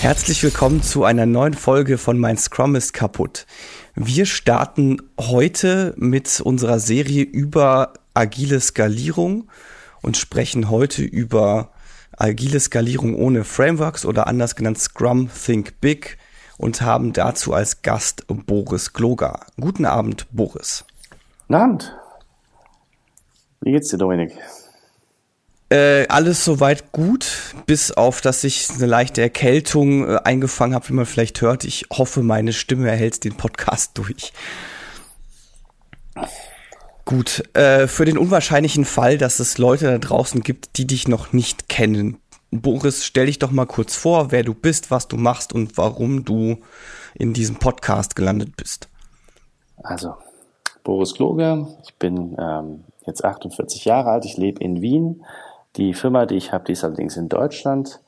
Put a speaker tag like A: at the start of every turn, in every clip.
A: Herzlich willkommen zu einer neuen Folge von Mein Scrum ist kaputt. Wir starten heute mit unserer Serie über agile Skalierung und sprechen heute über agile Skalierung ohne Frameworks oder anders genannt Scrum Think Big und haben dazu als Gast Boris Gloger. Guten Abend, Boris.
B: Guten Abend. Wie geht's dir, Dominik?
A: Äh, alles soweit gut, bis auf, dass ich eine leichte Erkältung äh, eingefangen habe, wie man vielleicht hört. Ich hoffe, meine Stimme erhält den Podcast durch. Gut, äh, für den unwahrscheinlichen Fall, dass es Leute da draußen gibt, die dich noch nicht kennen. Boris, stell dich doch mal kurz vor, wer du bist, was du machst und warum du in diesem Podcast gelandet bist.
B: Also, Boris Kloge, ich bin ähm, jetzt 48 Jahre alt, ich lebe in Wien, die Firma, die ich habe, die ist allerdings in Deutschland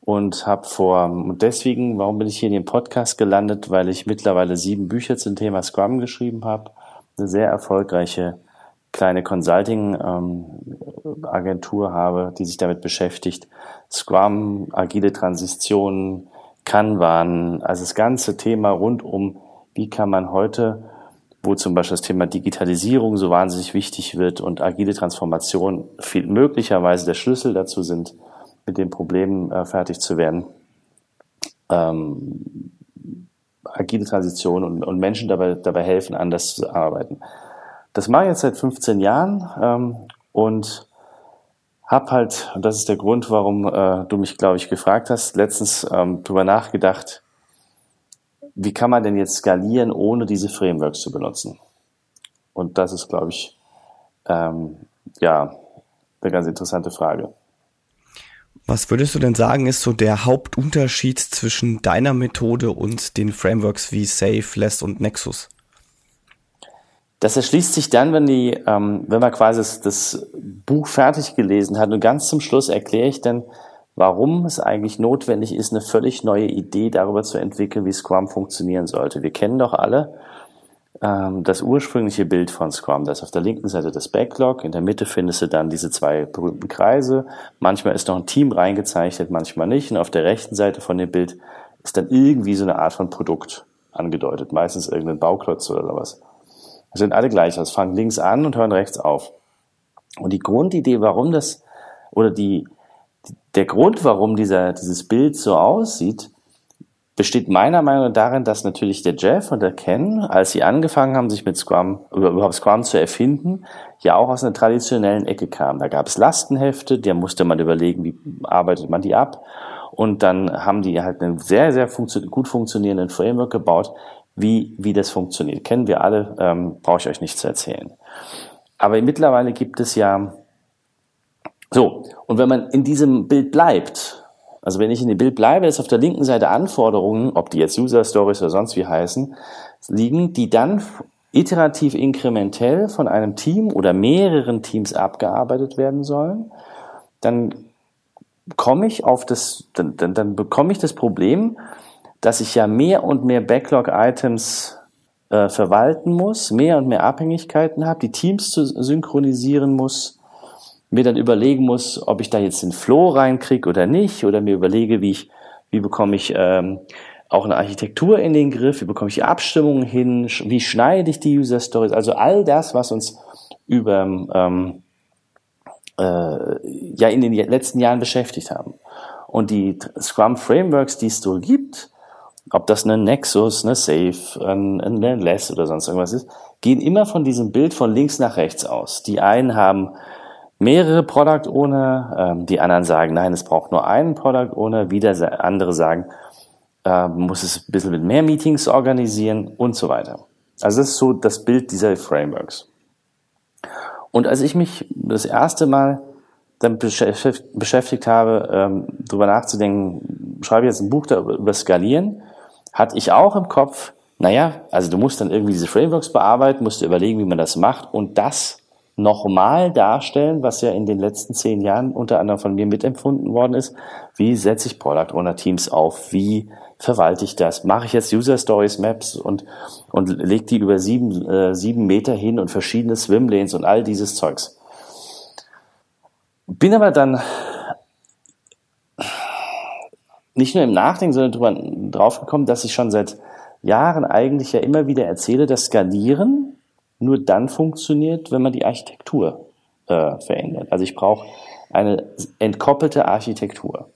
B: und habe vor, und deswegen, warum bin ich hier in dem Podcast gelandet? Weil ich mittlerweile sieben Bücher zum Thema Scrum geschrieben habe, eine sehr erfolgreiche kleine Consulting-Agentur ähm, habe, die sich damit beschäftigt. Scrum, agile Transitionen, Kanban, also das ganze Thema rund um, wie kann man heute wo zum Beispiel das Thema Digitalisierung so wahnsinnig wichtig wird und agile Transformation viel, möglicherweise der Schlüssel dazu sind, mit den Problemen äh, fertig zu werden. Ähm, agile Transition und, und Menschen dabei, dabei helfen, anders zu arbeiten. Das mache ich jetzt seit 15 Jahren ähm, und habe halt, und das ist der Grund, warum äh, du mich, glaube ich, gefragt hast, letztens ähm, drüber nachgedacht, wie kann man denn jetzt skalieren, ohne diese Frameworks zu benutzen? Und das ist, glaube ich, ähm, ja, eine ganz interessante Frage.
A: Was würdest du denn sagen, ist so der Hauptunterschied zwischen deiner Methode und den Frameworks wie Safe, Less und Nexus?
B: Das erschließt sich dann, wenn die, ähm, wenn man quasi das, das Buch fertig gelesen hat und ganz zum Schluss erkläre ich dann, warum es eigentlich notwendig ist, eine völlig neue Idee darüber zu entwickeln, wie Scrum funktionieren sollte. Wir kennen doch alle ähm, das ursprüngliche Bild von Scrum. Das ist auf der linken Seite das Backlog, in der Mitte findest du dann diese zwei berühmten Kreise. Manchmal ist noch ein Team reingezeichnet, manchmal nicht. Und auf der rechten Seite von dem Bild ist dann irgendwie so eine Art von Produkt angedeutet, meistens irgendein Bauklotz oder sowas. Das sind alle gleich aus, fangen links an und hören rechts auf. Und die Grundidee, warum das, oder die, der Grund, warum dieser, dieses Bild so aussieht, besteht meiner Meinung nach darin, dass natürlich der Jeff und der Ken, als sie angefangen haben, sich mit Scrum, überhaupt Scrum zu erfinden, ja auch aus einer traditionellen Ecke kamen. Da gab es Lastenhefte, der musste man überlegen, wie arbeitet man die ab. Und dann haben die halt einen sehr, sehr funktio gut funktionierenden Framework gebaut, wie, wie das funktioniert. Kennen wir alle, ähm, brauche ich euch nicht zu erzählen. Aber mittlerweile gibt es ja so, und wenn man in diesem Bild bleibt, also wenn ich in dem Bild bleibe, ist auf der linken Seite Anforderungen, ob die jetzt User Stories oder sonst wie heißen, liegen, die dann iterativ inkrementell von einem Team oder mehreren Teams abgearbeitet werden sollen, dann komme ich auf das, dann, dann, dann bekomme ich das Problem, dass ich ja mehr und mehr Backlog-Items äh, verwalten muss, mehr und mehr Abhängigkeiten habe, die Teams zu synchronisieren muss, mir dann überlegen muss, ob ich da jetzt den Flow reinkriege oder nicht, oder mir überlege, wie ich, wie bekomme ich ähm, auch eine Architektur in den Griff, wie bekomme ich die Abstimmungen hin, wie schneide ich die User Stories, also all das, was uns über ähm, äh, ja in den letzten Jahren beschäftigt haben. Und die Scrum Frameworks, die es so gibt, ob das eine Nexus, eine Safe, ein, ein Less oder sonst irgendwas ist, gehen immer von diesem Bild von links nach rechts aus. Die einen haben mehrere Product Owner, ähm, die anderen sagen, nein, es braucht nur einen Product Owner, wieder andere sagen, äh, muss es ein bisschen mit mehr Meetings organisieren und so weiter. Also das ist so das Bild dieser Frameworks. Und als ich mich das erste Mal damit beschäftigt habe, ähm, darüber nachzudenken, schreibe ich jetzt ein Buch über Skalieren, hatte ich auch im Kopf, naja, also du musst dann irgendwie diese Frameworks bearbeiten, musst du überlegen, wie man das macht und das nochmal darstellen, was ja in den letzten zehn Jahren unter anderem von mir mitempfunden worden ist. Wie setze ich Product Owner Teams auf? Wie verwalte ich das? Mache ich jetzt User Stories Maps und, und lege die über sieben, äh, sieben Meter hin und verschiedene Swimlanes und all dieses Zeugs. Bin aber dann nicht nur im Nachdenken, sondern drüber, drauf gekommen, dass ich schon seit Jahren eigentlich ja immer wieder erzähle, dass Skalieren nur dann funktioniert, wenn man die Architektur äh, verändert. Also ich brauche eine entkoppelte Architektur.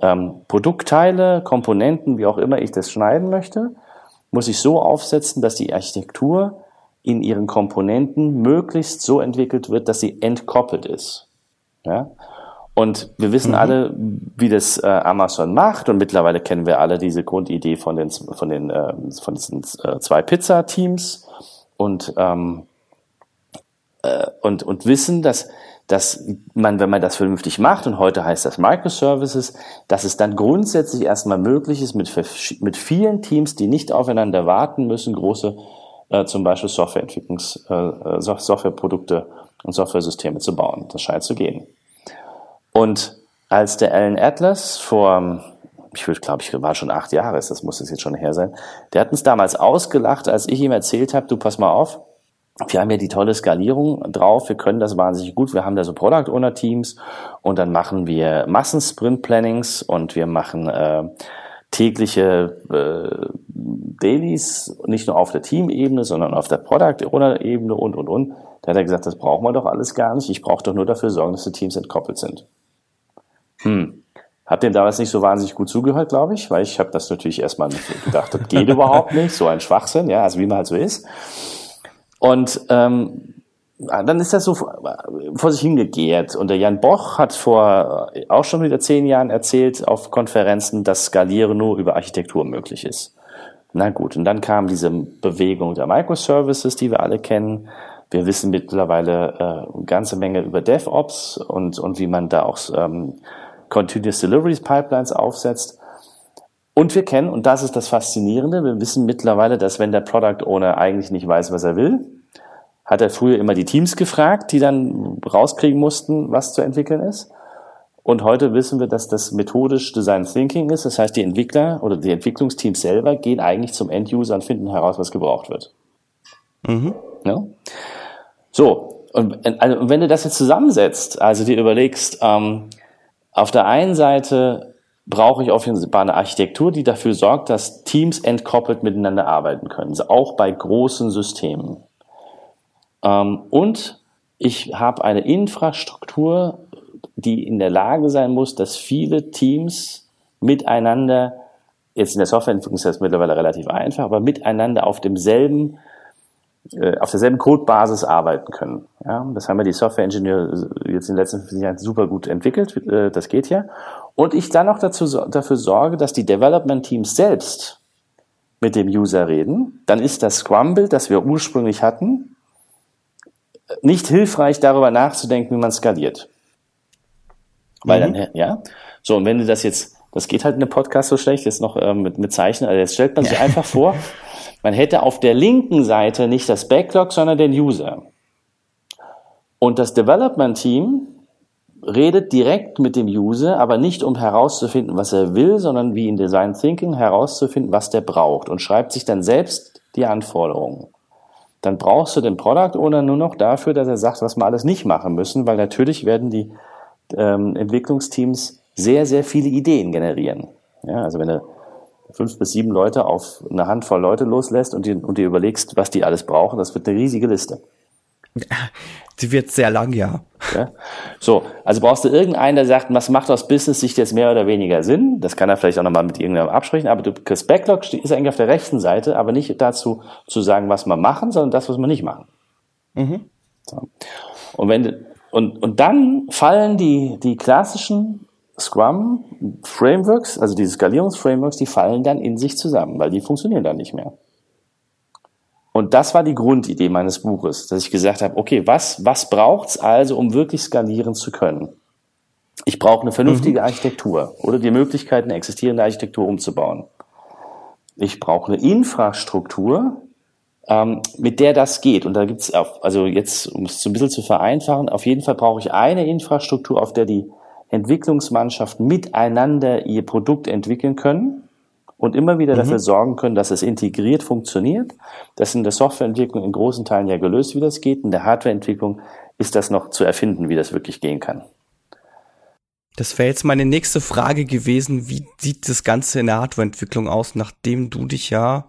B: Ähm, Produktteile, Komponenten, wie auch immer ich das schneiden möchte, muss ich so aufsetzen, dass die Architektur in ihren Komponenten möglichst so entwickelt wird, dass sie entkoppelt ist. Ja? Und wir wissen mhm. alle, wie das äh, Amazon macht und mittlerweile kennen wir alle diese Grundidee von den von den äh, von diesen äh, zwei Pizza-Teams und ähm, äh, und und wissen, dass dass man, wenn man das vernünftig macht, und heute heißt das Microservices, dass es dann grundsätzlich erstmal möglich ist, mit, mit vielen Teams, die nicht aufeinander warten müssen, große äh, zum Beispiel Softwareentwicklungs, äh, äh Softwareprodukte und Softwaresysteme zu bauen. Das scheint zu gehen. Und als der Alan Atlas vor, ich würde glaube ich, war schon acht Jahre, das muss jetzt schon her sein, der hat uns damals ausgelacht, als ich ihm erzählt habe, du pass mal auf, wir haben ja die tolle Skalierung drauf, wir können das wahnsinnig gut, wir haben da so Product Owner Teams und dann machen wir Massensprint Plannings und wir machen äh, tägliche äh, Dailies, nicht nur auf der Teamebene, sondern auf der Product Owner Ebene und und und. Da hat er gesagt, das brauchen wir doch alles gar nicht. Ich brauche doch nur dafür sorgen, dass die Teams entkoppelt sind. Hm. Hab dem damals nicht so wahnsinnig gut zugehört, glaube ich, weil ich habe das natürlich erstmal gedacht, das geht überhaupt nicht, so ein Schwachsinn, ja, also wie man halt so ist. Und ähm, dann ist das so vor sich hingegehrt. Und der Jan Boch hat vor auch schon wieder zehn Jahren erzählt auf Konferenzen, dass Skalieren nur über Architektur möglich ist. Na gut, und dann kam diese Bewegung der Microservices, die wir alle kennen. Wir wissen mittlerweile äh, eine ganze Menge über DevOps und, und wie man da auch ähm, Continuous Deliveries Pipelines aufsetzt. Und wir kennen, und das ist das Faszinierende, wir wissen mittlerweile, dass wenn der Product Owner eigentlich nicht weiß, was er will, hat er früher immer die Teams gefragt, die dann rauskriegen mussten, was zu entwickeln ist. Und heute wissen wir, dass das methodisch Design Thinking ist. Das heißt, die Entwickler oder die Entwicklungsteams selber gehen eigentlich zum End-User und finden heraus, was gebraucht wird. Mhm. Ja? So, und also, wenn du das jetzt zusammensetzt, also dir überlegst, ähm, auf der einen Seite brauche ich offenbar eine Architektur, die dafür sorgt, dass Teams entkoppelt miteinander arbeiten können, auch bei großen Systemen. Ähm, und ich habe eine Infrastruktur, die in der Lage sein muss, dass viele Teams miteinander, jetzt in der Softwareentwicklung ist das mittlerweile relativ einfach, aber miteinander auf demselben äh, auf derselben Codebasis arbeiten können. Ja, das haben ja die Software-Ingenieure jetzt in den letzten 15 Jahren super gut entwickelt. Äh, das geht ja. Und ich dann noch dazu, dafür sorge, dass die Development-Teams selbst mit dem User reden. Dann ist das Scrum-Bild, das wir ursprünglich hatten, nicht hilfreich, darüber nachzudenken, wie man skaliert. Weil mhm. dann, ja. So, und wenn du das jetzt, das geht halt in einem Podcast so schlecht, jetzt noch ähm, mit, mit Zeichen, also jetzt stellt man sich ja. einfach vor, man hätte auf der linken Seite nicht das Backlog, sondern den User. Und das Development Team redet direkt mit dem User, aber nicht um herauszufinden, was er will, sondern wie in Design Thinking herauszufinden, was der braucht und schreibt sich dann selbst die Anforderungen. Dann brauchst du den Product Owner nur noch dafür, dass er sagt, was wir alles nicht machen müssen, weil natürlich werden die ähm, Entwicklungsteams sehr, sehr viele Ideen generieren. Ja, also wenn du fünf bis sieben Leute auf eine Handvoll Leute loslässt und dir, und dir überlegst, was die alles brauchen, das wird eine riesige Liste.
A: Die wird sehr lang, ja.
B: ja. So, also brauchst du irgendeinen, der sagt, was macht aus Business-Sicht jetzt mehr oder weniger Sinn? Das kann er vielleicht auch nochmal mit irgendjemandem absprechen, aber das Backlog ist eigentlich auf der rechten Seite, aber nicht dazu zu sagen, was wir machen, sondern das, was wir nicht machen. Mhm. So. Und wenn und, und dann fallen die, die klassischen Scrum Frameworks, also diese Skalierungsframeworks, die fallen dann in sich zusammen, weil die funktionieren dann nicht mehr. Und das war die Grundidee meines Buches, dass ich gesagt habe, okay, was, was braucht's also, um wirklich skalieren zu können? Ich brauche eine vernünftige mhm. Architektur oder die Möglichkeit, eine existierende Architektur umzubauen. Ich brauche eine Infrastruktur, ähm, mit der das geht. Und da gibt's auch, also jetzt, um es so ein bisschen zu vereinfachen, auf jeden Fall brauche ich eine Infrastruktur, auf der die Entwicklungsmannschaften miteinander ihr Produkt entwickeln können und immer wieder mhm. dafür sorgen können, dass es integriert funktioniert. Das in der Softwareentwicklung in großen Teilen ja gelöst, wie das geht. In der Hardwareentwicklung ist das noch zu erfinden, wie das wirklich gehen kann.
A: Das wäre jetzt meine nächste Frage gewesen. Wie sieht das Ganze in der Hardwareentwicklung aus, nachdem du dich ja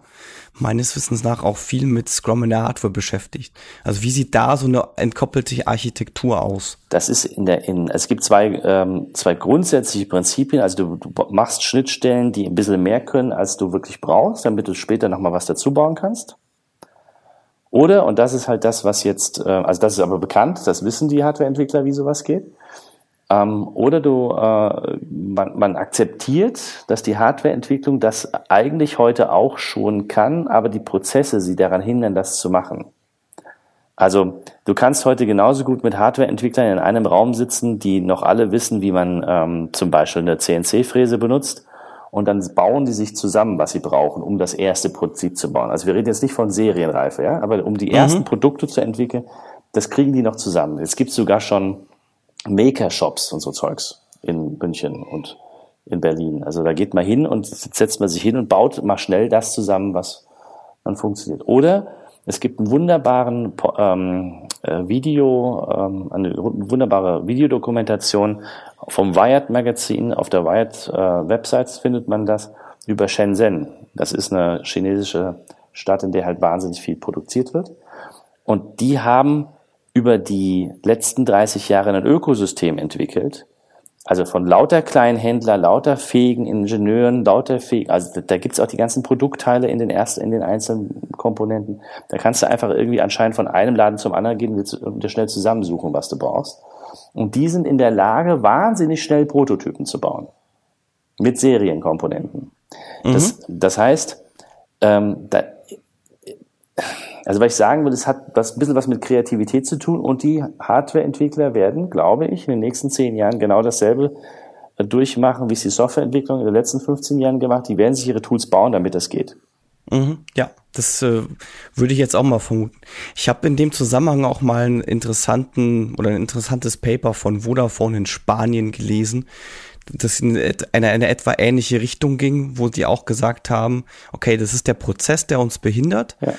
A: meines Wissens nach auch viel mit Scrum in der Hardware beschäftigt? Also wie sieht da so eine entkoppelte Architektur aus?
B: Das ist in der, in, es gibt zwei, ähm, zwei grundsätzliche Prinzipien. Also du, du machst Schnittstellen, die ein bisschen mehr können, als du wirklich brauchst, damit du später nochmal was dazu bauen kannst. Oder, und das ist halt das, was jetzt, äh, also das ist aber bekannt, das wissen die Hardwareentwickler, wie sowas geht ähm, oder du, äh, man, man akzeptiert, dass die Hardwareentwicklung das eigentlich heute auch schon kann, aber die Prozesse sie daran hindern, das zu machen. Also du kannst heute genauso gut mit Hardwareentwicklern in einem Raum sitzen, die noch alle wissen, wie man ähm, zum Beispiel eine CNC-Fräse benutzt und dann bauen die sich zusammen, was sie brauchen, um das erste Prinzip zu bauen. Also wir reden jetzt nicht von Serienreife, ja, aber um die ersten mhm. Produkte zu entwickeln, das kriegen die noch zusammen. Jetzt gibt sogar schon Maker-Shops und so Zeugs in München und in Berlin. Also da geht man hin und setzt man sich hin und baut mal schnell das zusammen, was dann funktioniert. Oder es gibt einen wunderbaren ähm, äh, Video, ähm, eine wunderbare Videodokumentation vom Wired Magazin. Auf der Wired äh, Website findet man das über Shenzhen. Das ist eine chinesische Stadt, in der halt wahnsinnig viel produziert wird. Und die haben über die letzten 30 Jahre ein Ökosystem entwickelt. Also von lauter Kleinhändler, lauter fähigen Ingenieuren, lauter fähigen, also da, da gibt's auch die ganzen Produktteile in den ersten, in den einzelnen Komponenten. Da kannst du einfach irgendwie anscheinend von einem Laden zum anderen gehen und dir schnell zusammensuchen, was du brauchst. Und die sind in der Lage, wahnsinnig schnell Prototypen zu bauen. Mit Serienkomponenten. Mhm. Das, das heißt, ähm, da, also was ich sagen will, es hat was, ein bisschen was mit Kreativität zu tun und die Hardwareentwickler werden, glaube ich, in den nächsten zehn Jahren genau dasselbe äh, durchmachen, wie es die Softwareentwicklung in den letzten 15 Jahren gemacht. Die werden sich ihre Tools bauen, damit das geht.
A: Mhm, ja, das äh, würde ich jetzt auch mal vermuten. Ich habe in dem Zusammenhang auch mal einen interessanten oder ein interessantes Paper von Vodafone in Spanien gelesen, das in eine, eine etwa ähnliche Richtung ging, wo sie auch gesagt haben, okay, das ist der Prozess, der uns behindert. Ja.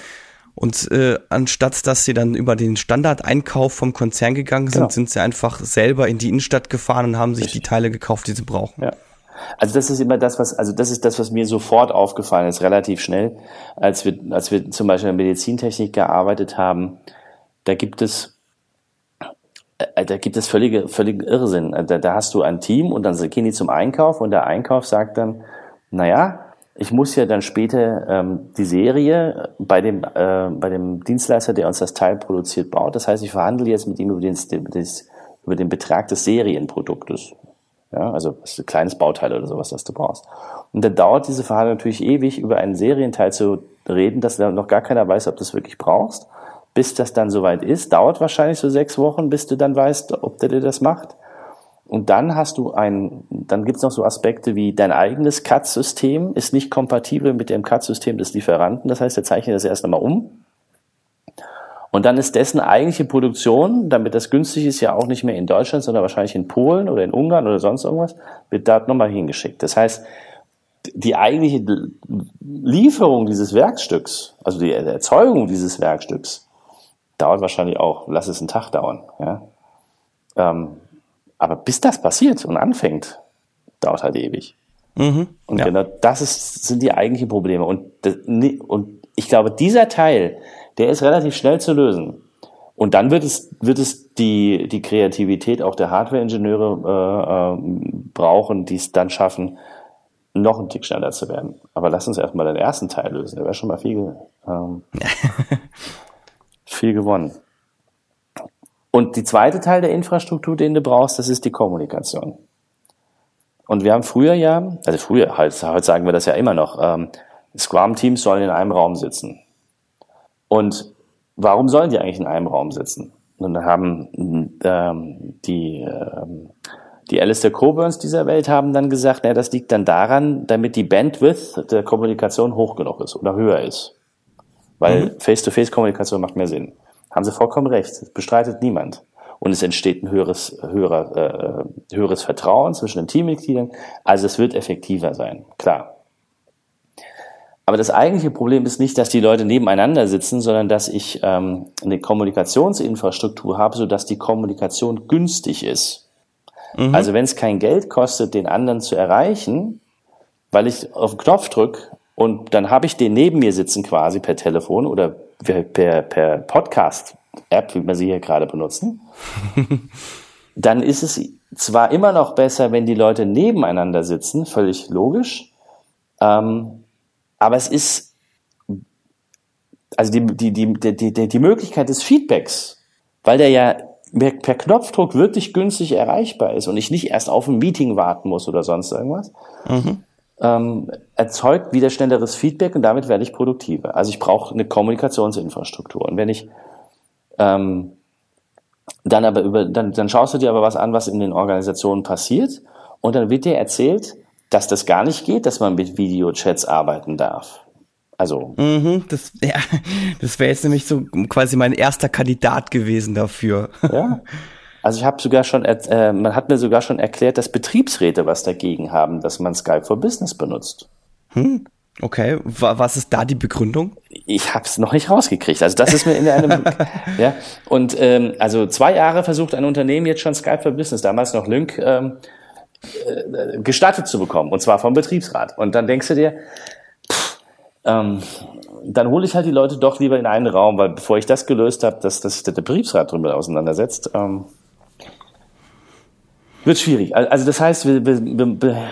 A: Und äh, anstatt dass sie dann über den Standardeinkauf vom Konzern gegangen sind, genau. sind sie einfach selber in die Innenstadt gefahren und haben sich Richtig. die Teile gekauft, die sie brauchen.
B: Ja. Also das ist immer das, was, also das ist das, was mir sofort aufgefallen ist, relativ schnell, als wir, als wir zum Beispiel in der Medizintechnik gearbeitet haben. Da gibt es, äh, da gibt es völlige, völligen Irrsinn. Da, da hast du ein Team und dann gehen die zum Einkauf und der Einkauf sagt dann, naja, ich muss ja dann später ähm, die Serie bei dem, äh, bei dem Dienstleister, der uns das Teil produziert, baut. Das heißt, ich verhandle jetzt mit ihm über den, das, über den Betrag des Serienproduktes. Ja, also das ist ein kleines Bauteil oder sowas, das du brauchst. Und dann dauert diese Verhandlung natürlich ewig, über einen Serienteil zu reden, dass noch gar keiner weiß, ob du es wirklich brauchst. Bis das dann soweit ist, dauert wahrscheinlich so sechs Wochen, bis du dann weißt, ob der dir das macht. Und dann hast du ein, dann gibt's noch so Aspekte wie dein eigenes CAD-System ist nicht kompatibel mit dem CAD-System des Lieferanten. Das heißt, er zeichnet das erst einmal um. Und dann ist dessen eigentliche Produktion, damit das günstig ist, ja auch nicht mehr in Deutschland, sondern wahrscheinlich in Polen oder in Ungarn oder sonst irgendwas, wird dort nochmal hingeschickt. Das heißt, die eigentliche Lieferung dieses Werkstücks, also die Erzeugung dieses Werkstücks, dauert wahrscheinlich auch, lass es einen Tag dauern. Ja? Ähm, aber bis das passiert und anfängt, dauert halt ewig. Mhm, und ja. genau das ist, sind die eigentlichen Probleme. Und, das, und ich glaube, dieser Teil, der ist relativ schnell zu lösen. Und dann wird es, wird es die, die Kreativität auch der Hardware-Ingenieure äh, äh, brauchen, die es dann schaffen, noch ein Tick schneller zu werden. Aber lass uns erstmal den ersten Teil lösen. Der wäre schon mal viel, ähm, viel gewonnen. Und die zweite Teil der Infrastruktur, den du brauchst, das ist die Kommunikation. Und wir haben früher ja, also früher, heute, heute sagen wir das ja immer noch, ähm, Scrum-Teams sollen in einem Raum sitzen. Und warum sollen die eigentlich in einem Raum sitzen? Und dann haben ähm, die, ähm, die Alistair Coburns dieser Welt haben dann gesagt, na, das liegt dann daran, damit die Bandwidth der Kommunikation hoch genug ist oder höher ist. Weil mhm. Face-to-Face-Kommunikation macht mehr Sinn. Haben Sie vollkommen recht. Das bestreitet niemand. Und es entsteht ein höheres, höherer, äh, höheres Vertrauen zwischen den Teammitgliedern. Also es wird effektiver sein, klar. Aber das eigentliche Problem ist nicht, dass die Leute nebeneinander sitzen, sondern dass ich ähm, eine Kommunikationsinfrastruktur habe, sodass die Kommunikation günstig ist. Mhm. Also wenn es kein Geld kostet, den anderen zu erreichen, weil ich auf den Knopf drücke und dann habe ich den neben mir sitzen quasi per Telefon oder per, per, per Podcast-App, wie wir sie hier gerade benutzen, dann ist es zwar immer noch besser, wenn die Leute nebeneinander sitzen, völlig logisch, ähm, aber es ist, also die, die, die, die, die Möglichkeit des Feedbacks, weil der ja per Knopfdruck wirklich günstig erreichbar ist und ich nicht erst auf ein Meeting warten muss oder sonst irgendwas, mhm. Ähm, erzeugt wieder schnelleres Feedback und damit werde ich produktiver. Also ich brauche eine Kommunikationsinfrastruktur. Und wenn ich ähm, dann aber über, dann, dann schaust du dir aber was an, was in den Organisationen passiert und dann wird dir erzählt, dass das gar nicht geht, dass man mit Videochats arbeiten darf. Also.
A: Mhm, das ja, das wäre jetzt nämlich so quasi mein erster Kandidat gewesen dafür.
B: Ja. Also ich habe sogar schon, äh, man hat mir sogar schon erklärt, dass Betriebsräte was dagegen haben, dass man Skype for Business benutzt.
A: Hm. Okay, was ist da die Begründung?
B: Ich habe es noch nicht rausgekriegt. Also das ist mir in einem ja und ähm, also zwei Jahre versucht ein Unternehmen jetzt schon Skype for Business, damals noch Lync, ähm, äh, gestattet zu bekommen und zwar vom Betriebsrat. Und dann denkst du dir, pff, ähm, dann hole ich halt die Leute doch lieber in einen Raum, weil bevor ich das gelöst habe, dass, dass sich der Betriebsrat drüber auseinandersetzt, ähm, wird schwierig. Also das heißt, wir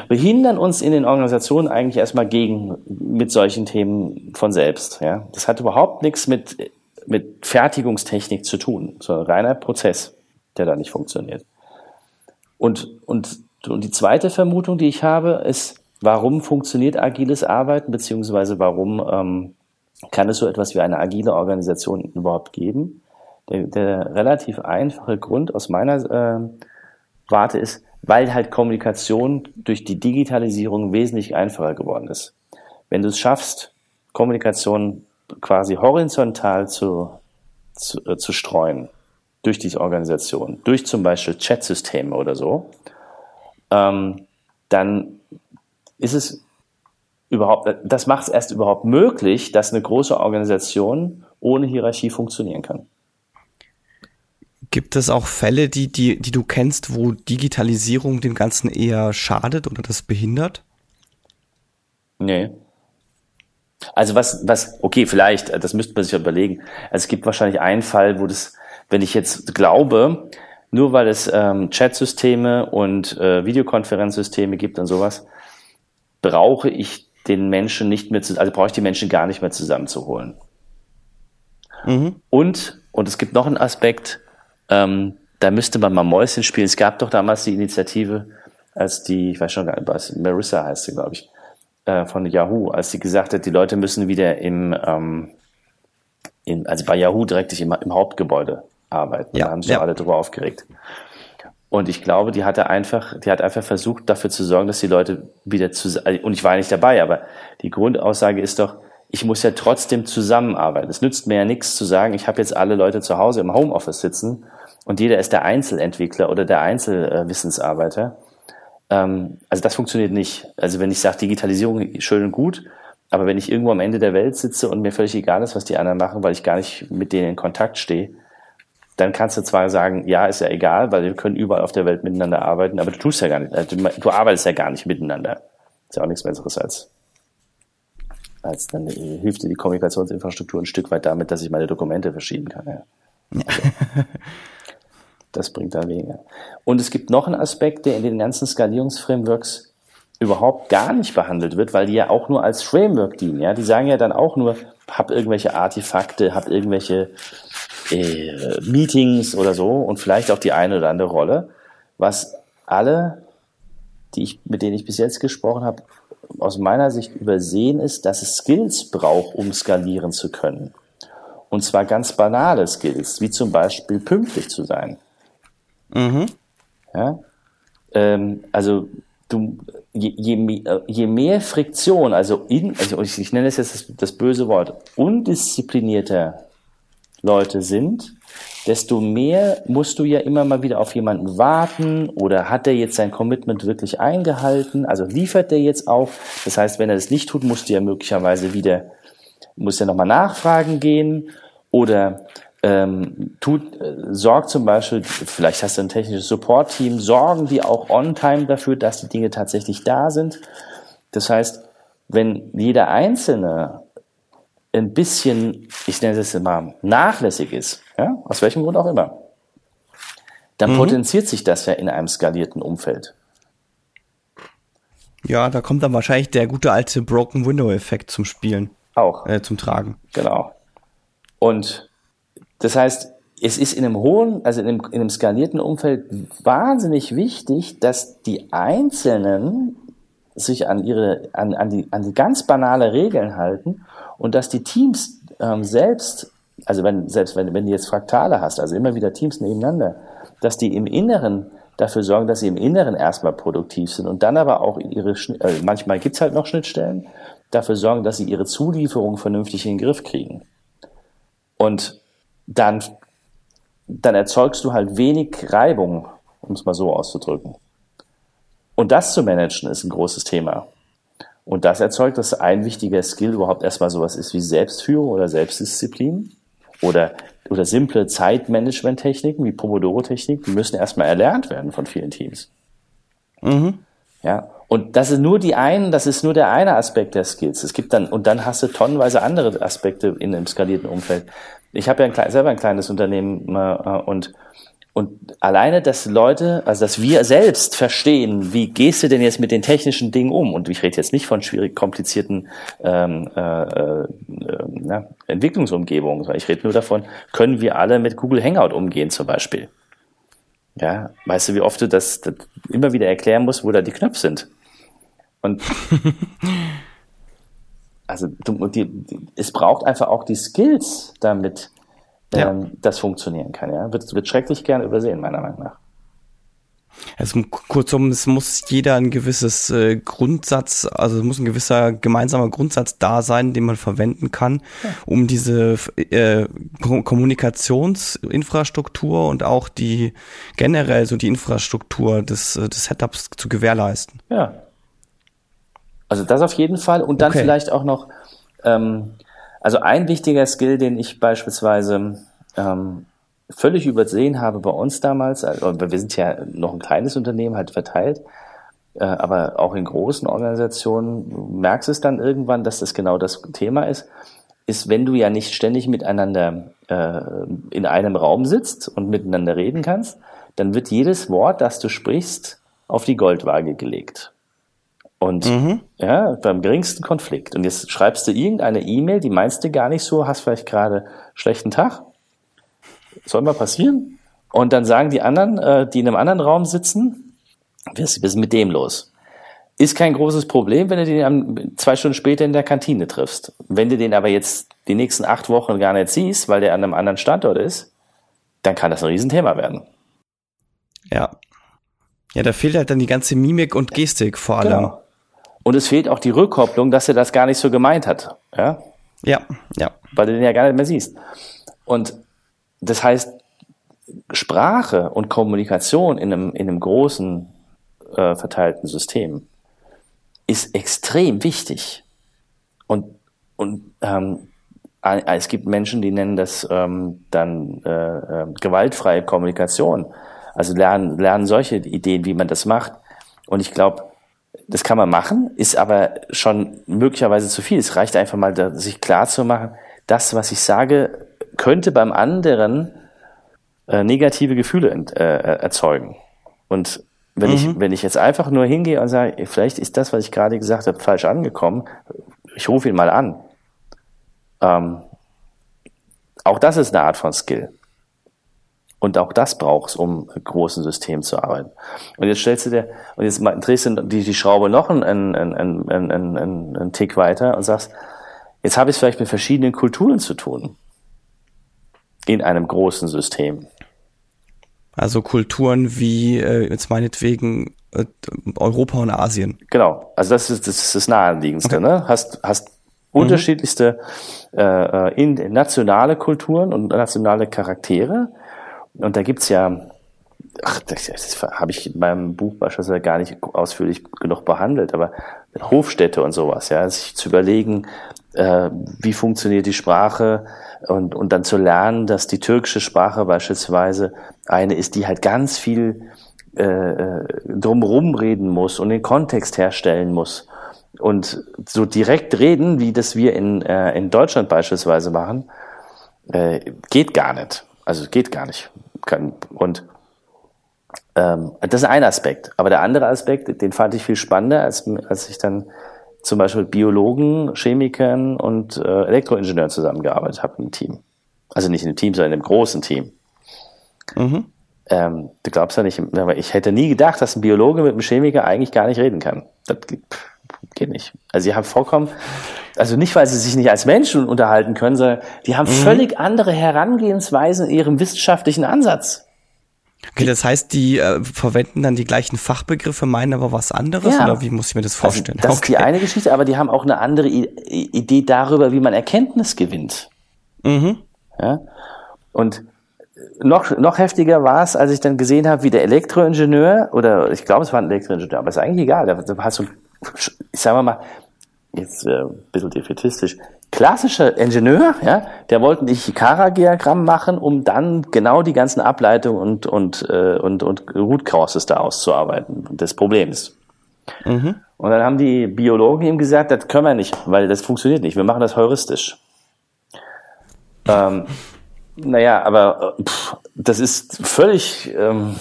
B: behindern uns in den Organisationen eigentlich erstmal gegen mit solchen Themen von selbst. Ja, das hat überhaupt nichts mit mit Fertigungstechnik zu tun, sondern reiner Prozess, der da nicht funktioniert. Und und und die zweite Vermutung, die ich habe, ist, warum funktioniert agiles Arbeiten beziehungsweise warum ähm, kann es so etwas wie eine agile Organisation überhaupt geben? Der, der relativ einfache Grund aus meiner äh, warte, ist, weil halt Kommunikation durch die Digitalisierung wesentlich einfacher geworden ist. Wenn du es schaffst, Kommunikation quasi horizontal zu, zu, äh, zu streuen, durch diese Organisation, durch zum Beispiel Chat-Systeme oder so, ähm, dann ist es überhaupt, das macht es erst überhaupt möglich, dass eine große Organisation ohne Hierarchie funktionieren kann.
A: Gibt es auch Fälle, die, die, die du kennst, wo Digitalisierung dem Ganzen eher schadet oder das behindert?
B: Nee. Also was, was, okay, vielleicht, das müsste man sich überlegen. Also es gibt wahrscheinlich einen Fall, wo das, wenn ich jetzt glaube, nur weil es ähm, Chatsysteme und äh, Videokonferenzsysteme gibt und sowas, brauche ich den Menschen nicht mehr zu, also brauche ich die Menschen gar nicht mehr zusammenzuholen. Mhm. Und, und es gibt noch einen Aspekt, ähm, da müsste man mal Mäuschen spielen. Es gab doch damals die Initiative, als die, ich weiß schon gar nicht, Marissa heißt sie, glaube ich, äh, von Yahoo, als sie gesagt hat, die Leute müssen wieder im, ähm, in, also bei Yahoo direkt im, im Hauptgebäude arbeiten. Ja, da haben sich ja. alle drüber aufgeregt. Und ich glaube, die hatte einfach, die hat einfach versucht, dafür zu sorgen, dass die Leute wieder zusammen, und ich war nicht dabei, aber die Grundaussage ist doch, ich muss ja trotzdem zusammenarbeiten. Es nützt mir ja nichts zu sagen, ich habe jetzt alle Leute zu Hause im Homeoffice sitzen und jeder ist der Einzelentwickler oder der Einzelwissensarbeiter. Ähm, also das funktioniert nicht. Also wenn ich sage, Digitalisierung schön und gut, aber wenn ich irgendwo am Ende der Welt sitze und mir völlig egal ist, was die anderen machen, weil ich gar nicht mit denen in Kontakt stehe, dann kannst du zwar sagen, ja, ist ja egal, weil wir können überall auf der Welt miteinander arbeiten, aber du tust ja gar nicht, also du arbeitest ja gar nicht miteinander. Ist ja auch nichts Besseres als als dann äh, hilft dir die Kommunikationsinfrastruktur ein Stück weit damit, dass ich meine Dokumente verschieben kann. Ja. Also, das bringt da weniger. Und es gibt noch einen Aspekt, der in den ganzen Skalierungsframeworks überhaupt gar nicht behandelt wird, weil die ja auch nur als Framework dienen. Ja, die sagen ja dann auch nur, hab irgendwelche Artefakte, hab irgendwelche äh, Meetings oder so und vielleicht auch die eine oder andere Rolle, was alle, die ich, mit denen ich bis jetzt gesprochen habe, aus meiner Sicht übersehen ist, dass es Skills braucht, um skalieren zu können. Und zwar ganz banale Skills, wie zum Beispiel pünktlich zu sein. Mhm. Ja? Ähm, also du, je, je, je, mehr Friktion, also, in, also ich, ich nenne es jetzt das, das böse Wort, undisziplinierter Leute sind, desto mehr musst du ja immer mal wieder auf jemanden warten oder hat er jetzt sein Commitment wirklich eingehalten? Also liefert der jetzt auch? Das heißt, wenn er das nicht tut, musst du ja möglicherweise wieder, musst ja nochmal nachfragen gehen oder ähm, tut, äh, sorgt zum Beispiel, vielleicht hast du ein technisches Support-Team, sorgen die auch on-time dafür, dass die Dinge tatsächlich da sind. Das heißt, wenn jeder Einzelne ein bisschen, ich nenne es mal, nachlässig ist, ja, aus welchem Grund auch immer, dann mhm. potenziert sich das ja in einem skalierten Umfeld.
A: Ja, da kommt dann wahrscheinlich der gute alte Broken Window Effekt zum Spielen.
B: Auch.
A: Äh, zum Tragen.
B: Genau. Und das heißt, es ist in einem hohen, also in einem, in einem skalierten Umfeld wahnsinnig wichtig, dass die Einzelnen sich an ihre, an, an, die, an die ganz banale Regeln halten und dass die Teams ähm, selbst, also wenn, selbst wenn, wenn du jetzt Fraktale hast, also immer wieder Teams nebeneinander, dass die im Inneren dafür sorgen, dass sie im Inneren erstmal produktiv sind und dann aber auch ihre, äh, manchmal gibt's halt noch Schnittstellen, dafür sorgen, dass sie ihre Zulieferung vernünftig in den Griff kriegen. Und dann, dann erzeugst du halt wenig Reibung, um es mal so auszudrücken. Und das zu managen ist ein großes Thema. Und das erzeugt, dass ein wichtiger Skill überhaupt erstmal sowas ist wie Selbstführung oder Selbstdisziplin oder, oder simple Zeitmanagement-Techniken wie Pomodoro-Technik, die müssen erstmal erlernt werden von vielen Teams. Mhm. Ja. Und das ist nur die einen, das ist nur der eine Aspekt der Skills. Es gibt dann, und dann hast du tonnenweise andere Aspekte in einem skalierten Umfeld. Ich habe ja ein, selber ein kleines Unternehmen äh, und und alleine, dass Leute, also dass wir selbst verstehen, wie gehst du denn jetzt mit den technischen Dingen um? Und ich rede jetzt nicht von schwierig komplizierten ähm, äh, äh, na, Entwicklungsumgebungen, sondern ich rede nur davon, können wir alle mit Google Hangout umgehen zum Beispiel? Ja, weißt du, wie oft du das, das immer wieder erklären musst, wo da die Knöpfe sind? Und also du, die, die, es braucht einfach auch die Skills, damit ja. ähm, das funktionieren kann. Ja? Wird, wird schrecklich gern übersehen, meiner Meinung nach.
A: Also kurzum, es muss jeder ein gewisses äh, Grundsatz, also es muss ein gewisser gemeinsamer Grundsatz da sein, den man verwenden kann, ja. um diese äh, Kommunikationsinfrastruktur und auch die generell so die Infrastruktur des, äh, des Setups zu gewährleisten.
B: Ja. Also das auf jeden Fall und dann okay. vielleicht auch noch ähm, also ein wichtiger Skill, den ich beispielsweise ähm, völlig übersehen habe bei uns damals, also wir sind ja noch ein kleines Unternehmen, halt verteilt, äh, aber auch in großen Organisationen merkst du es dann irgendwann, dass das genau das Thema ist, ist, wenn du ja nicht ständig miteinander äh, in einem Raum sitzt und miteinander reden kannst, dann wird jedes Wort, das du sprichst, auf die Goldwaage gelegt. Und mhm. ja, beim geringsten Konflikt. Und jetzt schreibst du irgendeine E-Mail, die meinst du gar nicht so, hast vielleicht gerade schlechten Tag. Soll mal passieren. Und dann sagen die anderen, äh, die in einem anderen Raum sitzen, was ist mit dem los? Ist kein großes Problem, wenn du den zwei Stunden später in der Kantine triffst. Wenn du den aber jetzt die nächsten acht Wochen gar nicht siehst, weil der an einem anderen Standort ist, dann kann das ein Riesenthema werden.
A: Ja. Ja, da fehlt halt dann die ganze Mimik und Gestik vor allem. Genau.
B: Und es fehlt auch die Rückkopplung, dass er das gar nicht so gemeint hat. Ja,
A: ja. ja.
B: Weil du den ja gar nicht mehr siehst. Und das heißt, Sprache und Kommunikation in einem, in einem großen äh, verteilten System ist extrem wichtig. Und, und ähm, es gibt Menschen, die nennen das ähm, dann äh, äh, gewaltfreie Kommunikation. Also lernen, lernen solche Ideen, wie man das macht. Und ich glaube, das kann man machen, ist aber schon möglicherweise zu viel. Es reicht einfach mal, sich klar zu machen, das, was ich sage, könnte beim anderen äh, negative Gefühle äh, erzeugen. Und wenn mhm. ich, wenn ich jetzt einfach nur hingehe und sage, vielleicht ist das, was ich gerade gesagt habe, falsch angekommen, ich rufe ihn mal an. Ähm, auch das ist eine Art von Skill. Und auch das brauchst, um großen Systemen zu arbeiten. Und jetzt stellst du dir, und jetzt drehst du die, die Schraube noch einen, einen, einen, einen, einen, einen Tick weiter und sagst, jetzt habe ich es vielleicht mit verschiedenen Kulturen zu tun. In einem großen System.
A: Also Kulturen wie äh, jetzt meinetwegen äh, Europa und Asien.
B: Genau, also das ist das, ist das Naheliegendste. Okay. Ne? Hast, hast Unterschiedlichste äh, äh in, nationale Kulturen und nationale Charaktere. Und da gibt's ja, ach, das, das habe ich in meinem Buch beispielsweise gar nicht ausführlich genug behandelt, aber Hofstädte und sowas, ja, sich zu überlegen, äh, wie funktioniert die Sprache und, und dann zu lernen, dass die türkische Sprache beispielsweise eine ist, die halt ganz viel äh, äh drumherum reden muss und den Kontext herstellen muss. Und so direkt reden, wie das wir in, äh, in Deutschland beispielsweise machen, äh, geht gar nicht. Also geht gar nicht. Und ähm, das ist ein Aspekt. Aber der andere Aspekt, den fand ich viel spannender, als, als ich dann zum Beispiel mit Biologen, Chemikern und äh, Elektroingenieuren zusammengearbeitet habe im Team. Also nicht in einem Team, sondern in einem großen Team. Mhm. Ähm, du glaubst ja nicht, aber ich hätte nie gedacht, dass ein Biologe mit einem Chemiker eigentlich gar nicht reden kann. Das geht nicht. Also sie haben vollkommen, also nicht, weil sie sich nicht als Menschen unterhalten können, sondern die haben mhm. völlig andere Herangehensweisen in ihrem wissenschaftlichen Ansatz.
A: Okay, das heißt, die äh, verwenden dann die gleichen Fachbegriffe, meinen aber was anderes? Ja. Oder wie muss ich mir das also vorstellen?
B: Also das okay. ist die eine Geschichte, aber die haben auch eine andere I Idee darüber, wie man Erkenntnis gewinnt. Mhm. Ja? Und noch, noch heftiger war es, als ich dann gesehen habe, wie der Elektroingenieur, oder ich glaube, es war ein Elektroingenieur, aber ist eigentlich egal, da, da hast du, ich sag mal, jetzt äh, ein bisschen defetistisch, klassischer Ingenieur, ja, der wollte ein Ichikara-Diagramm machen, um dann genau die ganzen Ableitungen und, und, äh, und, und Root Causes da auszuarbeiten, des Problems. Mhm. Und dann haben die Biologen ihm gesagt, das können wir nicht, weil das funktioniert nicht, wir machen das heuristisch. Ähm, naja, aber äh, pff, das ist völlig, ähm,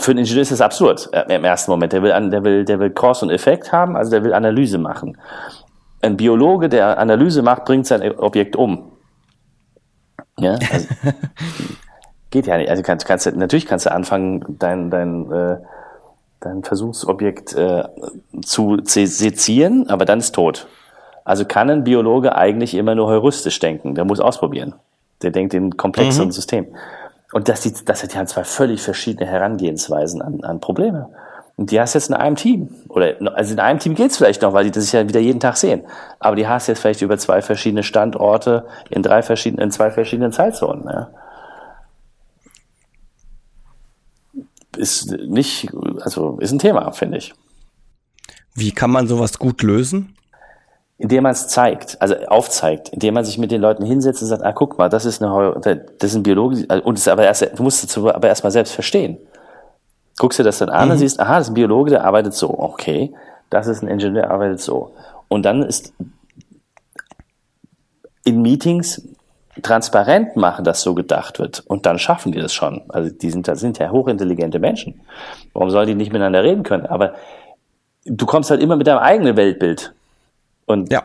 B: für einen Ingenieur ist das absurd äh, im ersten Moment. Der will, der will, der will Cause und Effekt haben, also der will Analyse machen ein Biologe, der Analyse macht, bringt sein Objekt um. Ja, also, geht ja nicht. Also kannst, kannst natürlich kannst du anfangen, dein, dein, äh, dein Versuchsobjekt äh, zu sezieren, aber dann ist tot. Also kann ein Biologe eigentlich immer nur heuristisch denken. Der muss ausprobieren. Der denkt in komplexeren mhm. System. Und das, die, das hat ja zwei völlig verschiedene Herangehensweisen an, an Probleme. Und die hast du jetzt in einem Team. Oder also in einem Team geht's vielleicht noch, weil die das ja wieder jeden Tag sehen. Aber die hast du jetzt vielleicht über zwei verschiedene Standorte in drei verschiedenen, in zwei verschiedenen Zeitzonen. Ja. Ist nicht, also ist ein Thema, finde ich.
A: Wie kann man sowas gut lösen?
B: Indem man es zeigt, also aufzeigt, indem man sich mit den Leuten hinsetzt und sagt, ah, guck mal, das ist eine, das ist ein Biologe, und es aber erst, du musst es aber erstmal selbst verstehen guckst dir das dann an mhm. und siehst, aha, das ist ein Biologe, der arbeitet so. Okay, das ist ein Ingenieur, der arbeitet so. Und dann ist in Meetings transparent machen, dass so gedacht wird. Und dann schaffen die das schon. Also die sind, das sind ja hochintelligente Menschen. Warum sollen die nicht miteinander reden können? Aber du kommst halt immer mit deinem eigenen Weltbild. Und ja.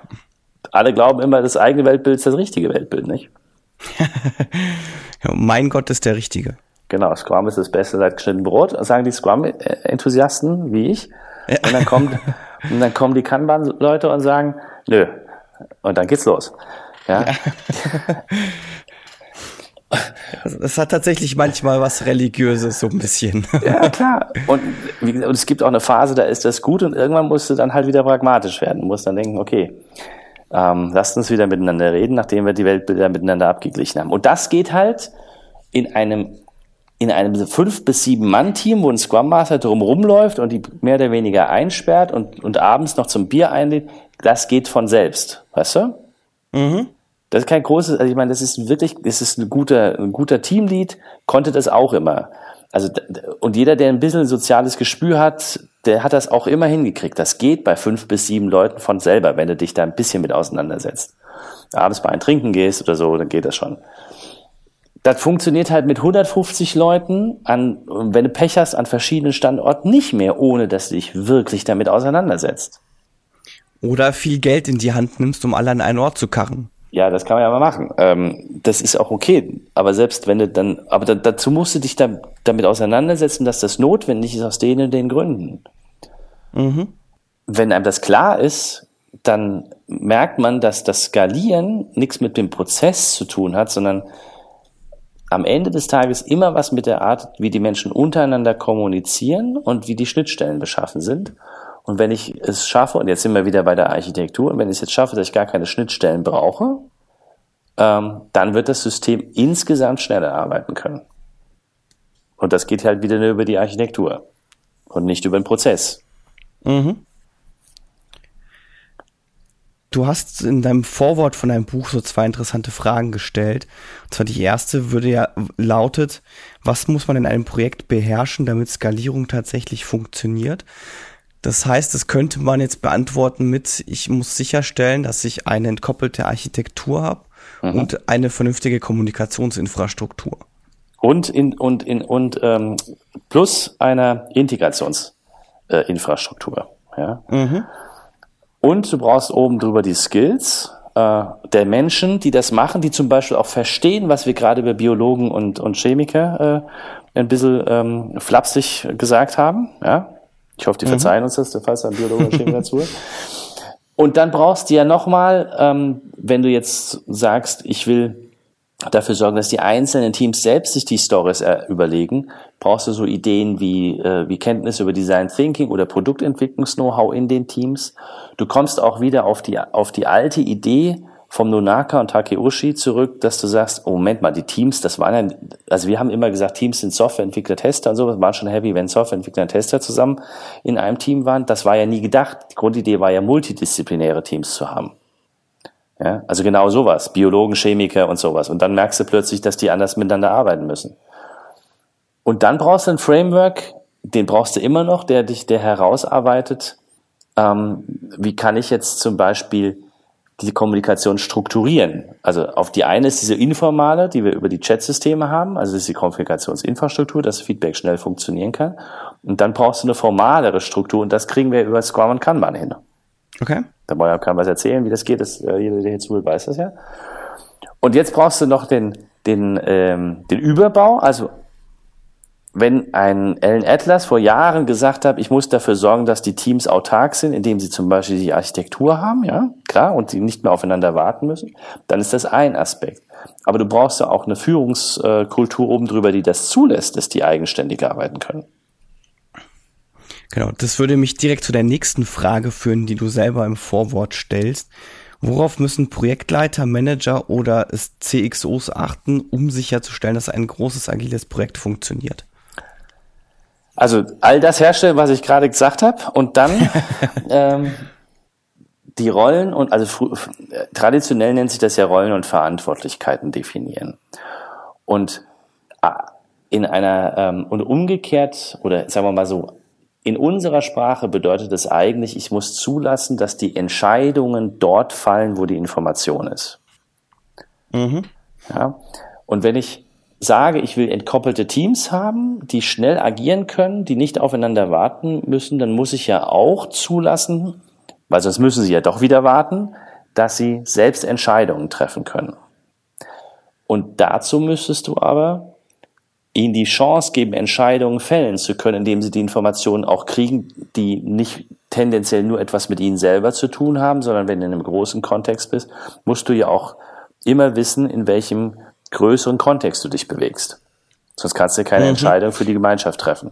B: alle glauben immer, das eigene Weltbild ist das richtige Weltbild, nicht?
A: ja, mein Gott ist der Richtige.
B: Genau, Scrum ist das Beste seit geschnitten Brot, sagen die Scrum-Enthusiasten wie ich. Ja. Und dann kommt, und dann kommen die Kanban-Leute und sagen, nö. Und dann geht's los. Ja.
A: Es hat tatsächlich manchmal was Religiöses, so ein bisschen.
B: Ja, klar. Und, und, es gibt auch eine Phase, da ist das gut und irgendwann musst du dann halt wieder pragmatisch werden. Du musst dann denken, okay, ähm, lasst uns wieder miteinander reden, nachdem wir die Weltbilder miteinander abgeglichen haben. Und das geht halt in einem in einem fünf bis sieben Mann Team, wo ein Scrum Master drum rumläuft und die mehr oder weniger einsperrt und, und abends noch zum Bier einlädt, das geht von selbst, weißt du? Mhm. Das ist kein großes, also ich meine, das ist wirklich, das ist ein guter, ein guter Teamlead, konnte das auch immer. Also, und jeder, der ein bisschen soziales Gespür hat, der hat das auch immer hingekriegt. Das geht bei fünf bis sieben Leuten von selber, wenn du dich da ein bisschen mit auseinandersetzt. Abends bei ein Trinken gehst oder so, dann geht das schon das funktioniert halt mit 150 Leuten an, wenn du Pech hast, an verschiedenen Standorten nicht mehr, ohne dass du dich wirklich damit auseinandersetzt.
A: Oder viel Geld in die Hand nimmst, um alle an einen Ort zu karren.
B: Ja, das kann man ja mal machen. Ähm, das ist auch okay. Aber selbst wenn du dann, aber da, dazu musst du dich da, damit auseinandersetzen, dass das notwendig ist aus den und den Gründen. Mhm. Wenn einem das klar ist, dann merkt man, dass das Skalieren nichts mit dem Prozess zu tun hat, sondern am Ende des Tages immer was mit der Art, wie die Menschen untereinander kommunizieren und wie die Schnittstellen beschaffen sind. Und wenn ich es schaffe, und jetzt sind wir wieder bei der Architektur, und wenn ich es jetzt schaffe, dass ich gar keine Schnittstellen brauche, ähm, dann wird das System insgesamt schneller arbeiten können. Und das geht halt wieder nur über die Architektur und nicht über den Prozess. Mhm.
A: Du hast in deinem Vorwort von deinem Buch so zwei interessante Fragen gestellt. Und zwar die erste würde ja lautet, was muss man in einem Projekt beherrschen, damit Skalierung tatsächlich funktioniert? Das heißt, das könnte man jetzt beantworten mit, ich muss sicherstellen, dass ich eine entkoppelte Architektur habe mhm. und eine vernünftige Kommunikationsinfrastruktur.
B: Und in, und in, und ähm, plus einer Integrationsinfrastruktur. Äh, ja. Mhm. Und du brauchst oben drüber die Skills äh, der Menschen, die das machen, die zum Beispiel auch verstehen, was wir gerade über Biologen und, und Chemiker äh, ein bisschen ähm, flapsig gesagt haben. Ja? Ich hoffe, die mhm. verzeihen uns das, falls ein Biologe oder Chemiker zuhört. Und dann brauchst du ja nochmal, ähm, wenn du jetzt sagst, ich will dafür sorgen, dass die einzelnen Teams selbst sich die Stories äh, überlegen, brauchst du so Ideen wie, äh, wie Kenntnis über Design Thinking oder Produktentwicklungs-Know-how in den Teams. Du kommst auch wieder auf die, auf die alte Idee vom Nonaka und Takeuchi zurück, dass du sagst, oh Moment mal, die Teams, das waren ja, also wir haben immer gesagt, Teams sind Softwareentwickler, Tester und so, das waren schon heavy, wenn Softwareentwickler und Tester zusammen in einem Team waren. Das war ja nie gedacht. Die Grundidee war ja, multidisziplinäre Teams zu haben. Ja, also genau sowas, Biologen, Chemiker und sowas. Und dann merkst du plötzlich, dass die anders miteinander arbeiten müssen. Und dann brauchst du ein Framework, den brauchst du immer noch, der dich, der herausarbeitet, ähm, wie kann ich jetzt zum Beispiel die Kommunikation strukturieren. Also auf die eine ist diese informale, die wir über die Chat-Systeme haben, also das ist die Kommunikationsinfrastruktur, dass Feedback schnell funktionieren kann. Und dann brauchst du eine formalere Struktur und das kriegen wir über Scrum und Kanban hin. Okay. Da ich auch keinem was erzählen, wie das geht. Das, äh, jeder, der hier zuhört, weiß das ja. Und jetzt brauchst du noch den, den, ähm, den Überbau. Also wenn ein Alan Atlas vor Jahren gesagt hat, ich muss dafür sorgen, dass die Teams autark sind, indem sie zum Beispiel die Architektur haben, ja, klar, und sie nicht mehr aufeinander warten müssen, dann ist das ein Aspekt. Aber du brauchst ja auch eine Führungskultur oben drüber, die das zulässt, dass die eigenständig arbeiten können.
A: Genau, das würde mich direkt zu der nächsten Frage führen, die du selber im Vorwort stellst. Worauf müssen Projektleiter, Manager oder CXOs achten, um sicherzustellen, dass ein großes agiles Projekt funktioniert?
B: Also all das herstellen, was ich gerade gesagt habe, und dann ähm, die Rollen und also traditionell nennt sich das ja Rollen und Verantwortlichkeiten definieren. Und in einer ähm, und umgekehrt oder sagen wir mal so in unserer Sprache bedeutet es eigentlich, ich muss zulassen, dass die Entscheidungen dort fallen, wo die Information ist. Mhm. Ja? Und wenn ich sage, ich will entkoppelte Teams haben, die schnell agieren können, die nicht aufeinander warten müssen, dann muss ich ja auch zulassen, weil sonst müssen sie ja doch wieder warten, dass sie selbst Entscheidungen treffen können. Und dazu müsstest du aber ihnen die Chance geben, Entscheidungen fällen zu können, indem sie die Informationen auch kriegen, die nicht tendenziell nur etwas mit ihnen selber zu tun haben, sondern wenn du in einem großen Kontext bist, musst du ja auch immer wissen, in welchem größeren Kontext du dich bewegst. Sonst kannst du keine mhm. Entscheidung für die Gemeinschaft treffen.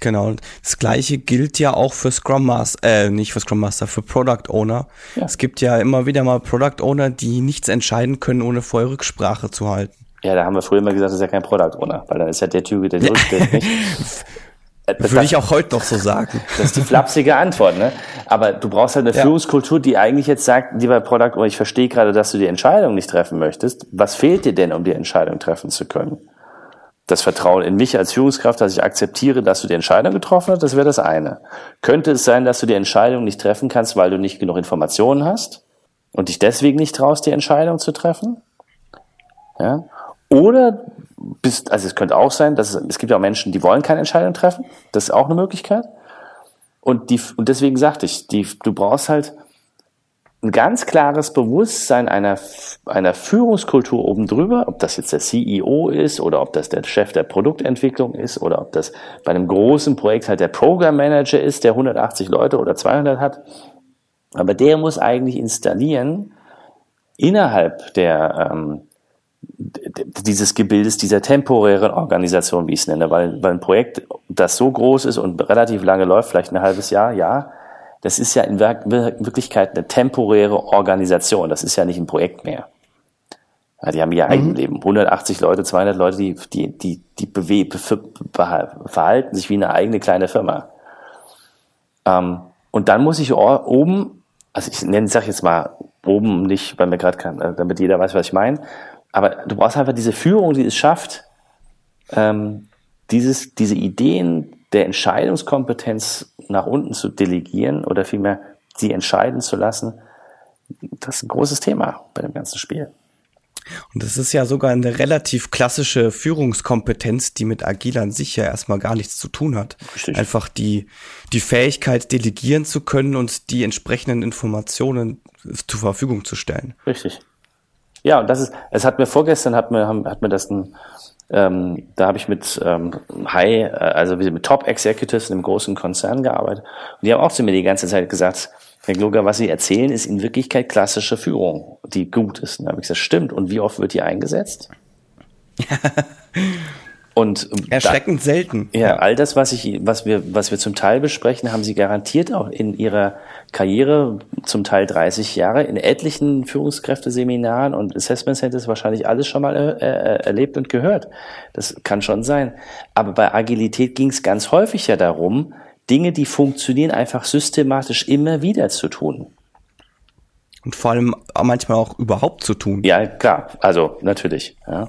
A: Genau. Das gleiche gilt ja auch für Scrum Master, äh, nicht für Scrum Master, für Product Owner. Ja. Es gibt ja immer wieder mal Product Owner, die nichts entscheiden können, ohne vorher Rücksprache zu halten.
B: Ja, da haben wir früher immer gesagt, das ist ja kein Product Owner, weil dann ist ja der Typ, der ja. nicht.
A: Das Würde ich auch heute noch so sagen.
B: Das ist die flapsige Antwort, ne? Aber du brauchst halt eine ja. Führungskultur, die eigentlich jetzt sagt, lieber Product Owner, ich verstehe gerade, dass du die Entscheidung nicht treffen möchtest. Was fehlt dir denn, um die Entscheidung treffen zu können? Das Vertrauen in mich als Führungskraft, dass ich akzeptiere, dass du die Entscheidung getroffen hast, das wäre das eine. Könnte es sein, dass du die Entscheidung nicht treffen kannst, weil du nicht genug Informationen hast und dich deswegen nicht traust, die Entscheidung zu treffen? Ja? Oder bist, also es könnte auch sein, dass es, es gibt ja auch Menschen, die wollen keine Entscheidung treffen. Das ist auch eine Möglichkeit. Und die, und deswegen sagte ich, die, du brauchst halt ein ganz klares Bewusstsein einer, einer Führungskultur oben drüber, ob das jetzt der CEO ist oder ob das der Chef der Produktentwicklung ist oder ob das bei einem großen Projekt halt der Program Manager ist, der 180 Leute oder 200 hat. Aber der muss eigentlich installieren innerhalb der, ähm, dieses Gebildes, dieser temporären Organisation, wie ich es nenne, weil, weil ein Projekt das so groß ist und relativ lange läuft, vielleicht ein halbes Jahr, ja, das ist ja in Wirklichkeit eine temporäre Organisation. Das ist ja nicht ein Projekt mehr. Ja, die haben ihr mhm. Leben. 180 Leute, 200 Leute, die, die, die, die bewe verhalten sich wie eine eigene kleine Firma. Ähm, und dann muss ich oben, also ich nenne, sag jetzt mal oben nicht, weil mir gerade kann, äh, damit jeder weiß, was ich meine. Aber du brauchst einfach diese Führung, die es schafft, ähm, dieses, diese Ideen der Entscheidungskompetenz nach unten zu delegieren oder vielmehr sie entscheiden zu lassen, das ist ein großes Thema bei dem ganzen Spiel.
A: Und das ist ja sogar eine relativ klassische Führungskompetenz, die mit Agil an sich ja erstmal gar nichts zu tun hat. Richtig. Einfach die, die Fähigkeit, delegieren zu können und die entsprechenden Informationen zur Verfügung zu stellen.
B: Richtig. Ja, und das ist, es hat mir vorgestern, hat mir, hat mir das ein, ähm, da habe ich mit ähm, High, äh, also mit Top Executives in einem großen Konzern gearbeitet. Und die haben auch zu mir die ganze Zeit gesagt, Herr Gloger, was Sie erzählen, ist in Wirklichkeit klassische Führung, die gut ist. Und da habe ich gesagt, stimmt. Und wie oft wird die eingesetzt?
A: Und erschreckend da, selten.
B: Ja, all das, was ich, was wir, was wir zum Teil besprechen, haben Sie garantiert auch in Ihrer Karriere, zum Teil 30 Jahre, in etlichen Führungskräfteseminaren und Assessment Centers wahrscheinlich alles schon mal äh, äh, erlebt und gehört. Das kann schon sein. Aber bei Agilität ging es ganz häufig ja darum, Dinge, die funktionieren, einfach systematisch immer wieder zu tun.
A: Und vor allem manchmal auch überhaupt zu tun.
B: Ja, klar. Also natürlich. Ja.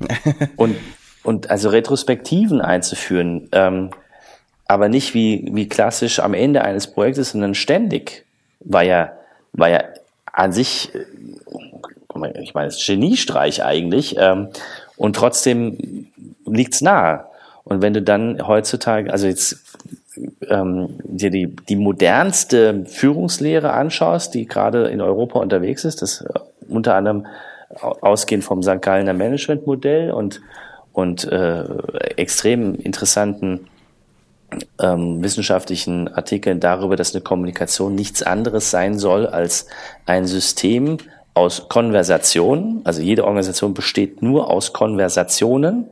B: und und also Retrospektiven einzuführen, ähm, aber nicht wie, wie klassisch am Ende eines Projektes, sondern ständig, war ja, war ja an sich, äh, ich meine, Geniestreich eigentlich, ähm, und trotzdem liegt's nahe. Und wenn du dann heutzutage, also jetzt ähm, dir die, die modernste Führungslehre anschaust, die gerade in Europa unterwegs ist, das äh, unter anderem ausgehend vom St. Gallener Managementmodell und und äh, extrem interessanten ähm, wissenschaftlichen Artikeln darüber, dass eine Kommunikation nichts anderes sein soll als ein System aus Konversationen. Also jede Organisation besteht nur aus Konversationen.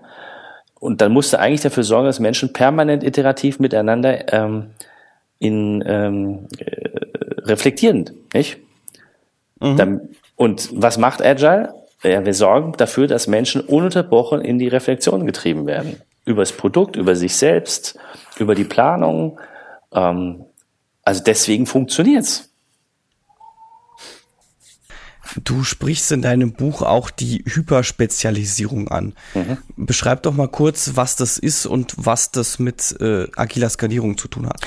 B: Und dann musst du eigentlich dafür sorgen, dass Menschen permanent iterativ miteinander ähm, in ähm, äh, reflektieren, nicht? Mhm. Dann, und was macht Agile? Ja, wir sorgen dafür, dass Menschen ununterbrochen in die Reflexion getrieben werden. Über das Produkt, über sich selbst, über die Planung. Ähm, also deswegen funktioniert's.
A: Du sprichst in deinem Buch auch die Hyperspezialisierung an. Mhm. Beschreib doch mal kurz, was das ist und was das mit äh, agiler Skalierung zu tun hat.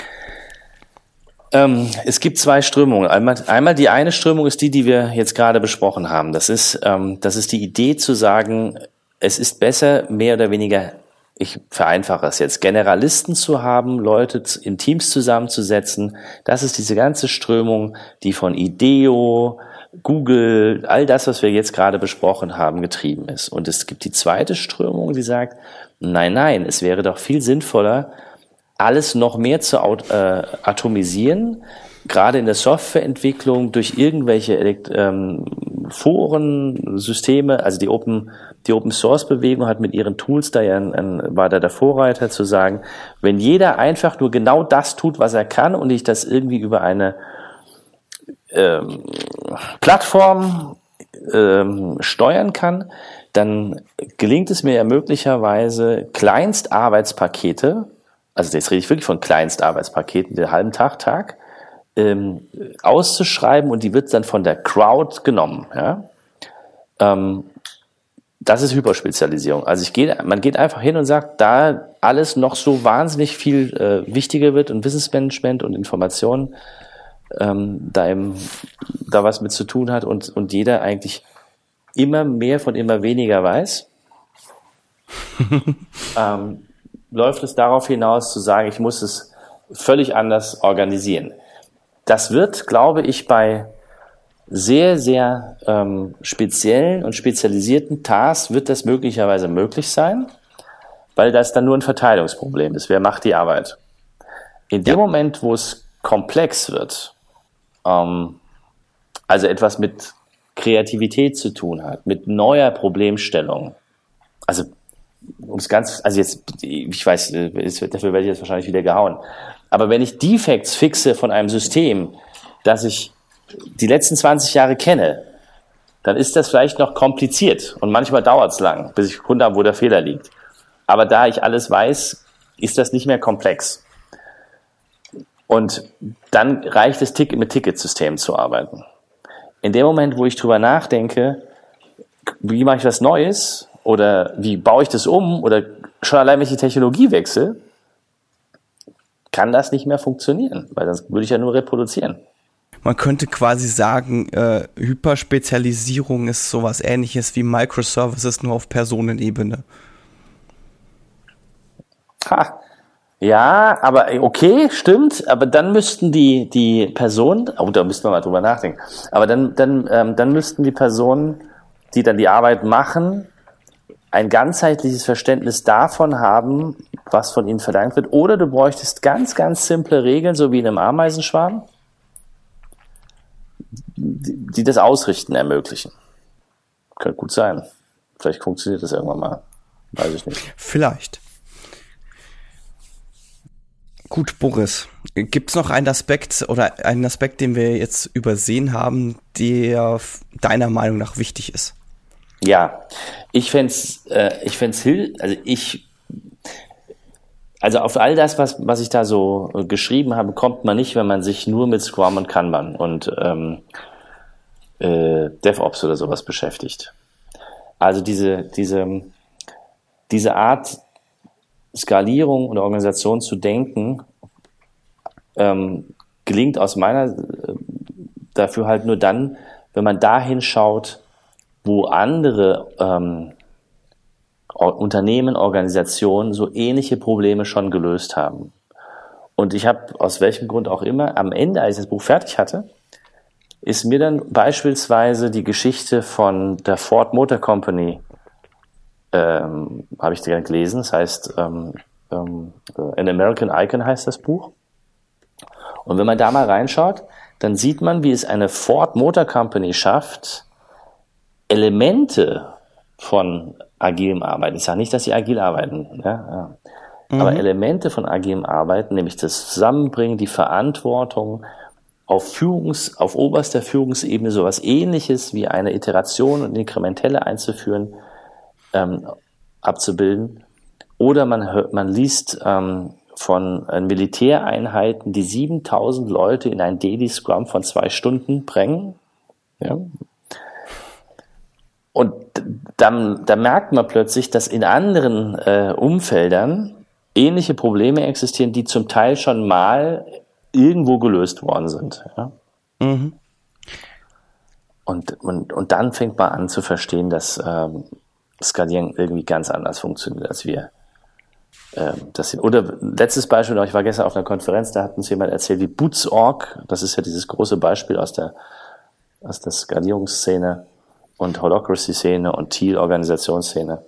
B: Ähm, es gibt zwei Strömungen. Einmal, einmal die eine Strömung ist die, die wir jetzt gerade besprochen haben. Das ist, ähm, das ist die Idee zu sagen, es ist besser, mehr oder weniger, ich vereinfache es jetzt, Generalisten zu haben, Leute in Teams zusammenzusetzen. Das ist diese ganze Strömung, die von IDEO, Google, all das, was wir jetzt gerade besprochen haben, getrieben ist. Und es gibt die zweite Strömung, die sagt, nein, nein, es wäre doch viel sinnvoller, alles noch mehr zu äh, atomisieren, gerade in der Softwareentwicklung durch irgendwelche ähm, Foren, Systeme, also die Open, die Open Source Bewegung hat mit ihren Tools da ja ein, ein, war da der Vorreiter zu sagen, wenn jeder einfach nur genau das tut, was er kann und ich das irgendwie über eine ähm, Plattform ähm, steuern kann, dann gelingt es mir ja möglicherweise Kleinstarbeitspakete also jetzt rede ich wirklich von Kleinstarbeitspaketen, den halben Tag, Tag, ähm, auszuschreiben und die wird dann von der Crowd genommen. Ja? Ähm, das ist Hyperspezialisierung. Also ich gehe, man geht einfach hin und sagt, da alles noch so wahnsinnig viel äh, wichtiger wird und Wissensmanagement und Informationen ähm, da, im, da was mit zu tun hat und, und jeder eigentlich immer mehr von immer weniger weiß. ähm, läuft es darauf hinaus zu sagen, ich muss es völlig anders organisieren. Das wird, glaube ich, bei sehr, sehr ähm, speziellen und spezialisierten Tasks wird das möglicherweise möglich sein, weil das dann nur ein Verteilungsproblem ist. Wer macht die Arbeit? In dem ja. Moment, wo es komplex wird, ähm, also etwas mit Kreativität zu tun hat, mit neuer Problemstellung, also um es ganz, also jetzt, ich weiß, dafür werde ich jetzt wahrscheinlich wieder gehauen. Aber wenn ich Defects fixe von einem System, das ich die letzten 20 Jahre kenne, dann ist das vielleicht noch kompliziert und manchmal dauert es lang, bis ich gefunden habe, wo der Fehler liegt. Aber da ich alles weiß, ist das nicht mehr komplex. Und dann reicht es, mit Ticketsystemen zu arbeiten. In dem Moment, wo ich drüber nachdenke, wie mache ich was Neues oder wie baue ich das um oder schon allein, wenn ich die Technologie wechsle, kann das nicht mehr funktionieren, weil sonst würde ich ja nur reproduzieren.
A: Man könnte quasi sagen, äh, Hyperspezialisierung ist sowas ähnliches wie Microservices nur auf Personenebene.
B: Ha. Ja, aber okay, stimmt, aber dann müssten die, die Personen, oh, da müssten wir mal drüber nachdenken, aber dann, dann, ähm, dann müssten die Personen, die dann die Arbeit machen, ein ganzheitliches Verständnis davon haben, was von ihnen verlangt wird, oder du bräuchtest ganz, ganz simple Regeln, so wie in einem Ameisenschwarm, die, die das Ausrichten ermöglichen. Könnte gut sein. Vielleicht funktioniert das irgendwann mal. Weiß ich nicht.
A: Vielleicht. Gut, Boris. Gibt es noch einen Aspekt oder einen Aspekt, den wir jetzt übersehen haben, der deiner Meinung nach wichtig ist?
B: Ja, ich fände äh, ich fände es, also ich, also auf all das, was, was ich da so geschrieben habe, kommt man nicht, wenn man sich nur mit Scrum und Kanban und ähm, äh, DevOps oder sowas beschäftigt. Also diese, diese, diese Art Skalierung und Organisation zu denken, ähm, gelingt aus meiner äh, dafür halt nur dann, wenn man dahin schaut, wo andere ähm, Unternehmen, Organisationen so ähnliche Probleme schon gelöst haben. Und ich habe aus welchem Grund auch immer am Ende, als ich das Buch fertig hatte, ist mir dann beispielsweise die Geschichte von der Ford Motor Company ähm, habe ich gerne gelesen. Das heißt, ähm, ähm, An American Icon heißt das Buch. Und wenn man da mal reinschaut, dann sieht man, wie es eine Ford Motor Company schafft, Elemente von agilem Arbeiten, ich sage nicht, dass sie agil arbeiten, ja, ja. Mhm. aber Elemente von agilem Arbeiten, nämlich das Zusammenbringen, die Verantwortung auf Führungs, auf oberster Führungsebene sowas ähnliches wie eine Iteration und Inkrementelle einzuführen, ähm, abzubilden. Oder man hört, man liest ähm, von äh, Militäreinheiten, die 7000 Leute in ein Daily Scrum von zwei Stunden bringen. Ja. Und dann, da merkt man plötzlich, dass in anderen äh, Umfeldern ähnliche Probleme existieren, die zum Teil schon mal irgendwo gelöst worden sind. Ja. Mhm. Und, und, und dann fängt man an zu verstehen, dass ähm, Skalieren irgendwie ganz anders funktioniert, als wir ähm, das sind. Oder letztes Beispiel noch, ich war gestern auf einer Konferenz, da hat uns jemand erzählt, wie Boots.org, das ist ja dieses große Beispiel aus der, aus der Skalierungsszene und Holocracy-Szene und Thiel-Organisationsszene,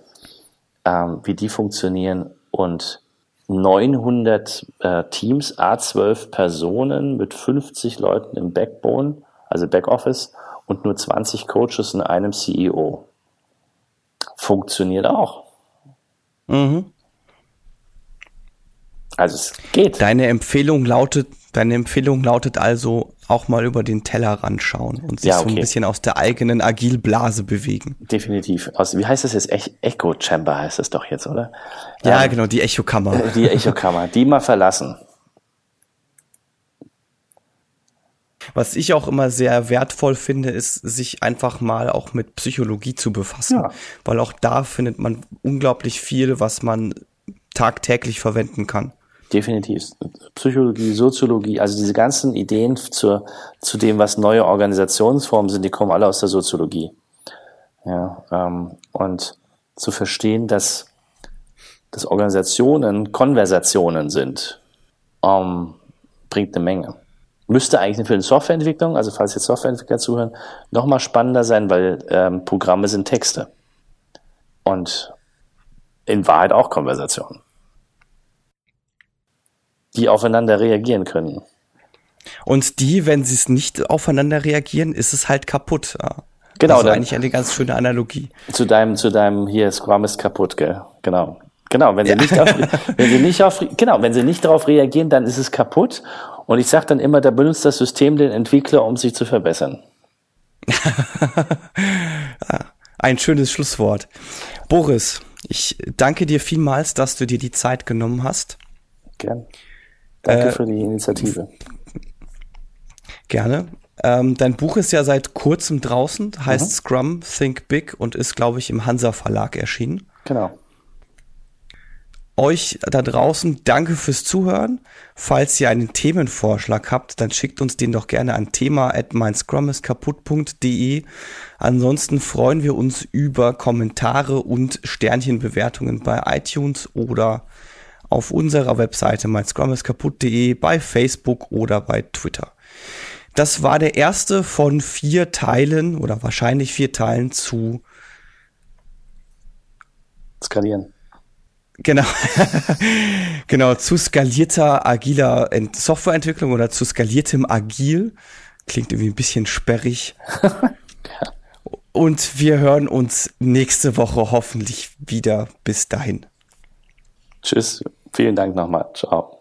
B: ähm, wie die funktionieren und 900 äh, Teams, A12 Personen mit 50 Leuten im Backbone, also Backoffice und nur 20 Coaches und einem CEO. Funktioniert auch. Mhm. Also es geht.
A: Deine Empfehlung lautet, deine Empfehlung lautet also auch mal über den Tellerrand schauen und sich ja, okay. so ein bisschen aus der eigenen Agilblase bewegen.
B: Definitiv. Aus, wie heißt das jetzt? Echo Chamber heißt das doch jetzt, oder?
A: Ja, ähm, genau, die Echokammer.
B: Die Echokammer, die mal verlassen.
A: Was ich auch immer sehr wertvoll finde, ist, sich einfach mal auch mit Psychologie zu befassen. Ja. Weil auch da findet man unglaublich viel, was man tagtäglich verwenden kann.
B: Definitiv. Psychologie, Soziologie, also diese ganzen Ideen zur, zu dem, was neue Organisationsformen sind, die kommen alle aus der Soziologie. Ja, ähm, und zu verstehen, dass, dass Organisationen Konversationen sind, ähm, bringt eine Menge. Müsste eigentlich für die Softwareentwicklung, also falls jetzt Softwareentwickler zuhören, nochmal spannender sein, weil ähm, Programme sind Texte. Und in Wahrheit auch Konversationen die aufeinander reagieren können.
A: Und die, wenn sie es nicht aufeinander reagieren, ist es halt kaputt. Ja. Genau. Also eigentlich eine ganz schöne Analogie.
B: Zu deinem, zu deinem hier Scrum ist kaputt, gell? Genau. Genau, wenn sie ja. nicht auf, wenn sie nicht auf, genau, wenn sie nicht darauf reagieren, dann ist es kaputt. Und ich sage dann immer, da benutzt das System den Entwickler, um sich zu verbessern.
A: Ein schönes Schlusswort. Boris, ich danke dir vielmals, dass du dir die Zeit genommen hast.
B: Gern. Danke äh, für die Initiative.
A: Gerne. Ähm, dein Buch ist ja seit kurzem draußen, heißt mhm. Scrum Think Big und ist, glaube ich, im Hansa Verlag erschienen.
B: Genau.
A: Euch da draußen danke fürs Zuhören. Falls ihr einen Themenvorschlag habt, dann schickt uns den doch gerne an thema at meinscrumiskaputt.de. Ansonsten freuen wir uns über Kommentare und Sternchenbewertungen bei iTunes oder auf unserer Webseite meinscrumiskaputt.de, bei Facebook oder bei Twitter. Das war der erste von vier Teilen oder wahrscheinlich vier Teilen zu
B: skalieren.
A: Genau. genau, zu skalierter agiler Softwareentwicklung oder zu skaliertem Agil. Klingt irgendwie ein bisschen sperrig. Und wir hören uns nächste Woche hoffentlich wieder. Bis dahin.
B: Tschüss, vielen Dank nochmal. Ciao.